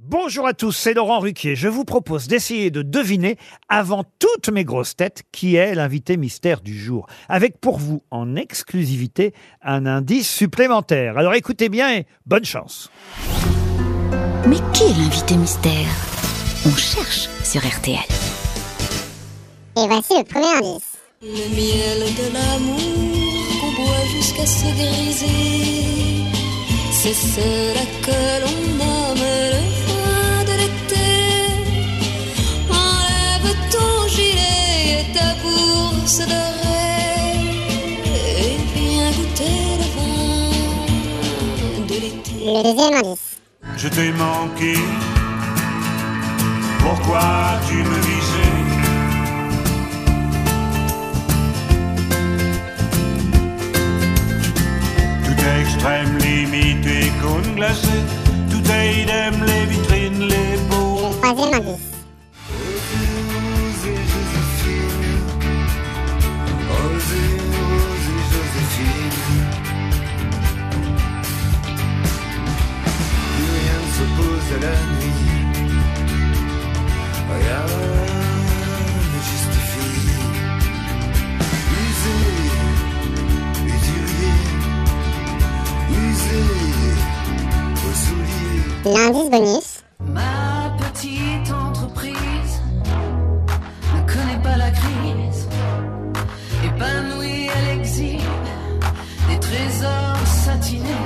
Bonjour à tous, c'est Laurent Ruquier. Je vous propose d'essayer de deviner, avant toutes mes grosses têtes, qui est l'invité mystère du jour. Avec pour vous, en exclusivité, un indice supplémentaire. Alors écoutez bien et bonne chance. Mais qui est l'invité mystère? On cherche sur RTL. Et voici le premier indice. Le miel de l'amour qu'on boit jusqu'à se griser, c'est cela que l'on ta bourse dorée et viens goûter le vin de l'été. Le deuxième indice. Je t'ai manqué. Pourquoi tu me visais Tout extrême limite et cône glacé. Tout est idem, les vitrines, les beaux. Le troisième indice. La nuit. Rien ne justifie. Usé, usurier, usé aux souliers. L'indice bonus.